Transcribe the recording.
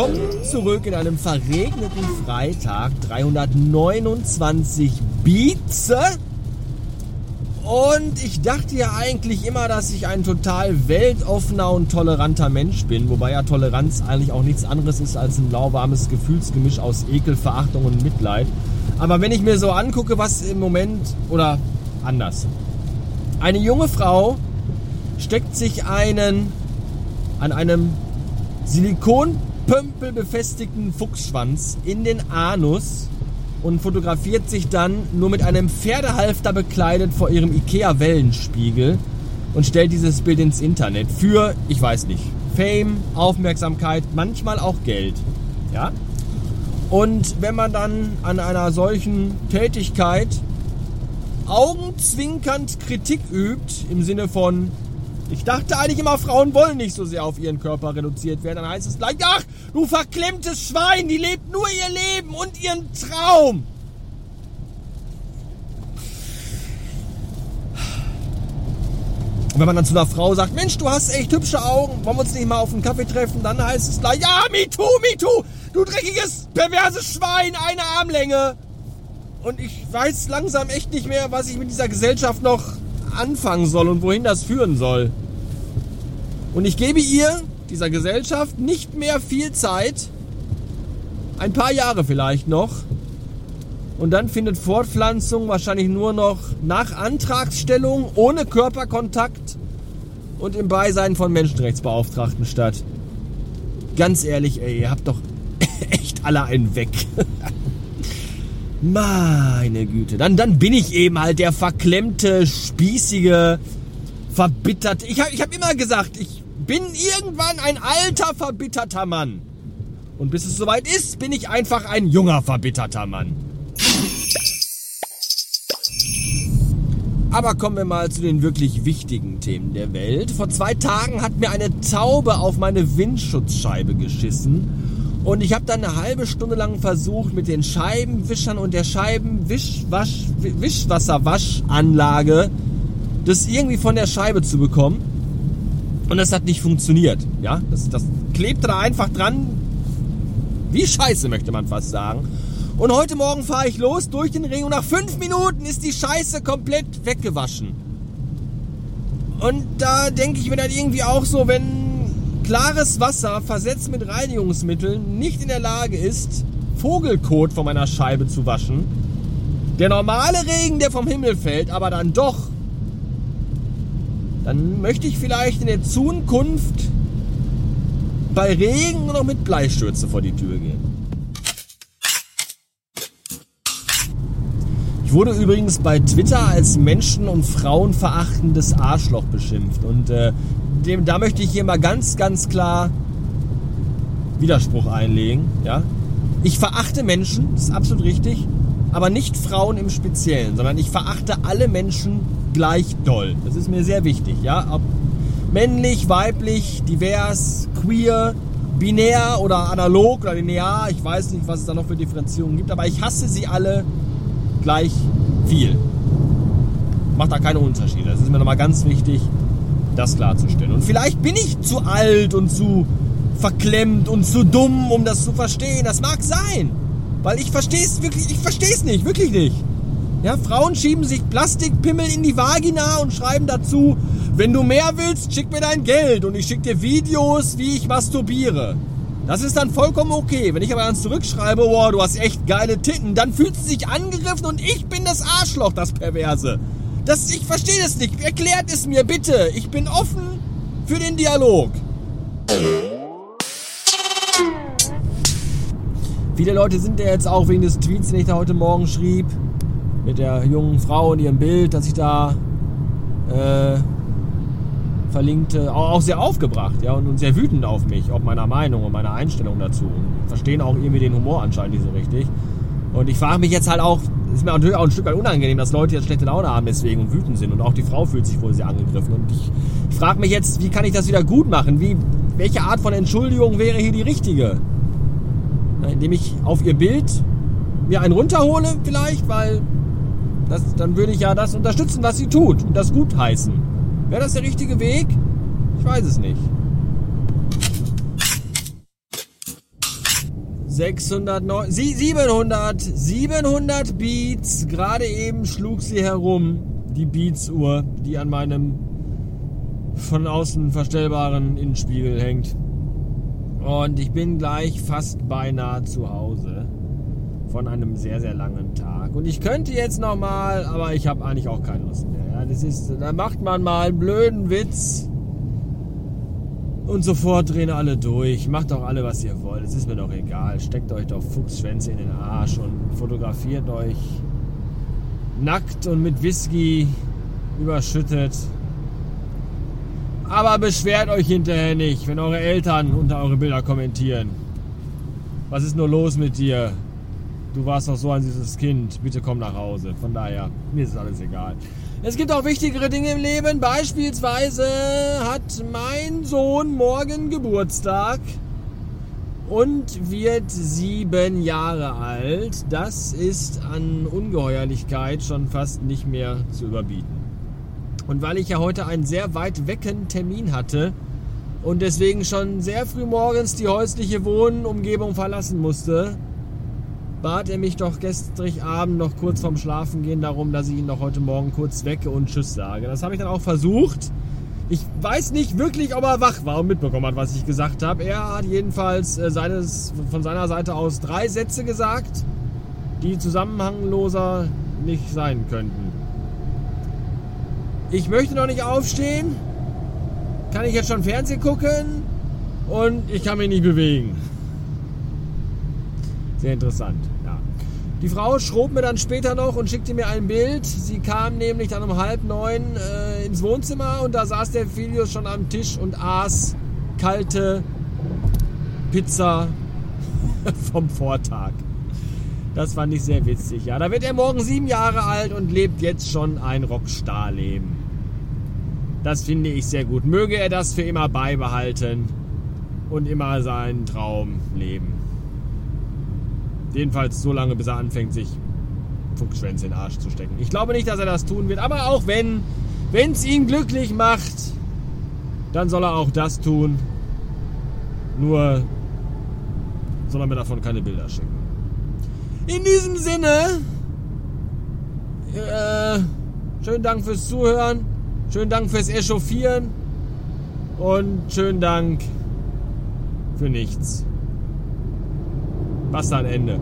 willkommen zurück in einem verregneten Freitag. 329 Beats. Und ich dachte ja eigentlich immer, dass ich ein total weltoffener und toleranter Mensch bin. Wobei ja Toleranz eigentlich auch nichts anderes ist als ein lauwarmes Gefühlsgemisch aus Ekel, Verachtung und Mitleid. Aber wenn ich mir so angucke, was im Moment oder anders. Eine junge Frau steckt sich einen an einem Silikonpömpel befestigten Fuchsschwanz in den Anus und fotografiert sich dann nur mit einem Pferdehalfter bekleidet vor ihrem Ikea-Wellenspiegel und stellt dieses Bild ins Internet für, ich weiß nicht, Fame, Aufmerksamkeit, manchmal auch Geld. Ja? Und wenn man dann an einer solchen Tätigkeit augenzwinkernd Kritik übt, im Sinne von, ich dachte eigentlich immer, Frauen wollen nicht so sehr auf ihren Körper reduziert werden. Dann heißt es gleich, ach, du verklemmtes Schwein, die lebt nur ihr Leben und ihren Traum. Und wenn man dann zu einer Frau sagt, Mensch, du hast echt hübsche Augen, wollen wir uns nicht mal auf einen Kaffee treffen? Dann heißt es gleich, ja, me too, me too, du dreckiges, perverses Schwein, eine Armlänge. Und ich weiß langsam echt nicht mehr, was ich mit dieser Gesellschaft noch anfangen soll und wohin das führen soll. Und ich gebe ihr, dieser Gesellschaft, nicht mehr viel Zeit, ein paar Jahre vielleicht noch. Und dann findet Fortpflanzung wahrscheinlich nur noch nach Antragsstellung, ohne Körperkontakt und im Beisein von Menschenrechtsbeauftragten statt. Ganz ehrlich, ey, ihr habt doch echt alle einen weg. Meine Güte. Dann, dann bin ich eben halt der verklemmte, spießige, verbitterte. Ich habe ich hab immer gesagt, ich bin irgendwann ein alter, verbitterter Mann. Und bis es soweit ist, bin ich einfach ein junger, verbitterter Mann. Aber kommen wir mal zu den wirklich wichtigen Themen der Welt. Vor zwei Tagen hat mir eine Taube auf meine Windschutzscheibe geschissen und ich habe dann eine halbe Stunde lang versucht, mit den Scheibenwischern und der Scheibenwischwasch, Wischwasserwaschanlage das irgendwie von der Scheibe zu bekommen. Und das hat nicht funktioniert. Ja, das, das klebte da einfach dran. Wie scheiße, möchte man fast sagen. Und heute Morgen fahre ich los durch den Ring und nach fünf Minuten ist die Scheiße komplett weggewaschen. Und da denke ich mir dann irgendwie auch so, wenn klares Wasser versetzt mit Reinigungsmitteln nicht in der Lage ist, Vogelkot von meiner Scheibe zu waschen, der normale Regen, der vom Himmel fällt, aber dann doch, dann möchte ich vielleicht in der Zukunft bei Regen nur noch mit Bleistürze vor die Tür gehen. Ich wurde übrigens bei Twitter als Menschen- und Frauenverachtendes Arschloch beschimpft. Und äh, dem, da möchte ich hier mal ganz, ganz klar Widerspruch einlegen. Ja? Ich verachte Menschen, das ist absolut richtig, aber nicht Frauen im Speziellen, sondern ich verachte alle Menschen gleich doll. Das ist mir sehr wichtig. Ja? Ob männlich, weiblich, divers, queer, binär oder analog oder linear, ich weiß nicht, was es da noch für Differenzierungen gibt, aber ich hasse sie alle gleich viel. Macht da keine Unterschiede. Das ist mir nochmal ganz wichtig das klarzustellen. Und vielleicht bin ich zu alt und zu verklemmt und zu dumm, um das zu verstehen. Das mag sein. Weil ich verstehe es wirklich, ich verstehe es nicht, wirklich nicht. Ja, Frauen schieben sich Plastikpimmel in die Vagina und schreiben dazu, wenn du mehr willst, schick mir dein Geld und ich schick dir Videos, wie ich masturbiere. Das ist dann vollkommen okay. Wenn ich aber dann zurückschreibe, wow, du hast echt geile Titten, dann fühlt sie sich angegriffen und ich bin das Arschloch, das Perverse. Das, ich verstehe das nicht. Erklärt es mir bitte. Ich bin offen für den Dialog. Viele Leute sind ja jetzt auch wegen des Tweets, den ich da heute Morgen schrieb, mit der jungen Frau in ihrem Bild, dass ich da äh, verlinkte, auch, auch, sehr aufgebracht ja, und, sehr wütend auf mich, auch meiner Meinung und meiner Einstellung dazu. Und verstehen auch irgendwie den Humor anscheinend nicht so richtig. Und ich frage mich jetzt halt auch, ist mir natürlich auch ein Stück weit unangenehm, dass Leute jetzt schlechte Laune haben deswegen und wütend sind. Und auch die Frau fühlt sich wohl sehr angegriffen. Und ich, ich frage mich jetzt, wie kann ich das wieder gut machen? Wie, welche Art von Entschuldigung wäre hier die richtige? Indem ich auf ihr Bild mir einen runterhole vielleicht, weil das, dann würde ich ja das unterstützen, was sie tut und das gut heißen. Wäre das der richtige Weg? Ich weiß es nicht. 600, 700, 700 Beats. Gerade eben schlug sie herum, die Beats-Uhr, die an meinem von außen verstellbaren Innenspiegel hängt. Und ich bin gleich fast beinahe zu Hause von einem sehr, sehr langen Tag. Und ich könnte jetzt nochmal, aber ich habe eigentlich auch keine Lust mehr. Ja, das ist, da macht man mal einen blöden Witz und sofort drehen alle durch. Macht doch alle, was ihr wollt. Es ist mir doch egal. Steckt euch doch Fuchsschwänze in den Arsch und fotografiert euch nackt und mit Whisky überschüttet. Aber beschwert euch hinterher nicht, wenn eure Eltern unter eure Bilder kommentieren. Was ist nur los mit dir? Du warst doch so ein süßes Kind. Bitte komm nach Hause. Von daher, mir ist alles egal. Es gibt auch wichtigere Dinge im Leben. Beispielsweise hat mein Sohn morgen Geburtstag und wird sieben Jahre alt. Das ist an Ungeheuerlichkeit schon fast nicht mehr zu überbieten. Und weil ich ja heute einen sehr weit wecken Termin hatte und deswegen schon sehr früh morgens die häusliche Wohnumgebung verlassen musste, bat er mich doch gestrig Abend noch kurz vorm Schlafengehen darum, dass ich ihn doch heute Morgen kurz wecke und Tschüss sage. Das habe ich dann auch versucht. Ich weiß nicht wirklich, ob er wach war und mitbekommen hat, was ich gesagt habe. Er hat jedenfalls äh, seines, von seiner Seite aus drei Sätze gesagt, die zusammenhangloser nicht sein könnten. Ich möchte noch nicht aufstehen. Kann ich jetzt schon Fernsehen gucken? Und ich kann mich nicht bewegen. Sehr interessant, ja. Die Frau schrob mir dann später noch und schickte mir ein Bild. Sie kam nämlich dann um halb neun äh, ins Wohnzimmer und da saß der Filius schon am Tisch und aß kalte Pizza vom Vortag. Das fand ich sehr witzig. Ja, da wird er morgen sieben Jahre alt und lebt jetzt schon ein Rockstar-Leben. Das finde ich sehr gut. Möge er das für immer beibehalten und immer seinen Traum leben. Jedenfalls so lange, bis er anfängt, sich Fuchsschwänze in den Arsch zu stecken. Ich glaube nicht, dass er das tun wird, aber auch wenn es ihn glücklich macht, dann soll er auch das tun. Nur soll er mir davon keine Bilder schicken. In diesem Sinne, äh, schönen Dank fürs Zuhören, schönen Dank fürs Echauffieren und schönen Dank für nichts. Basta ein Ende.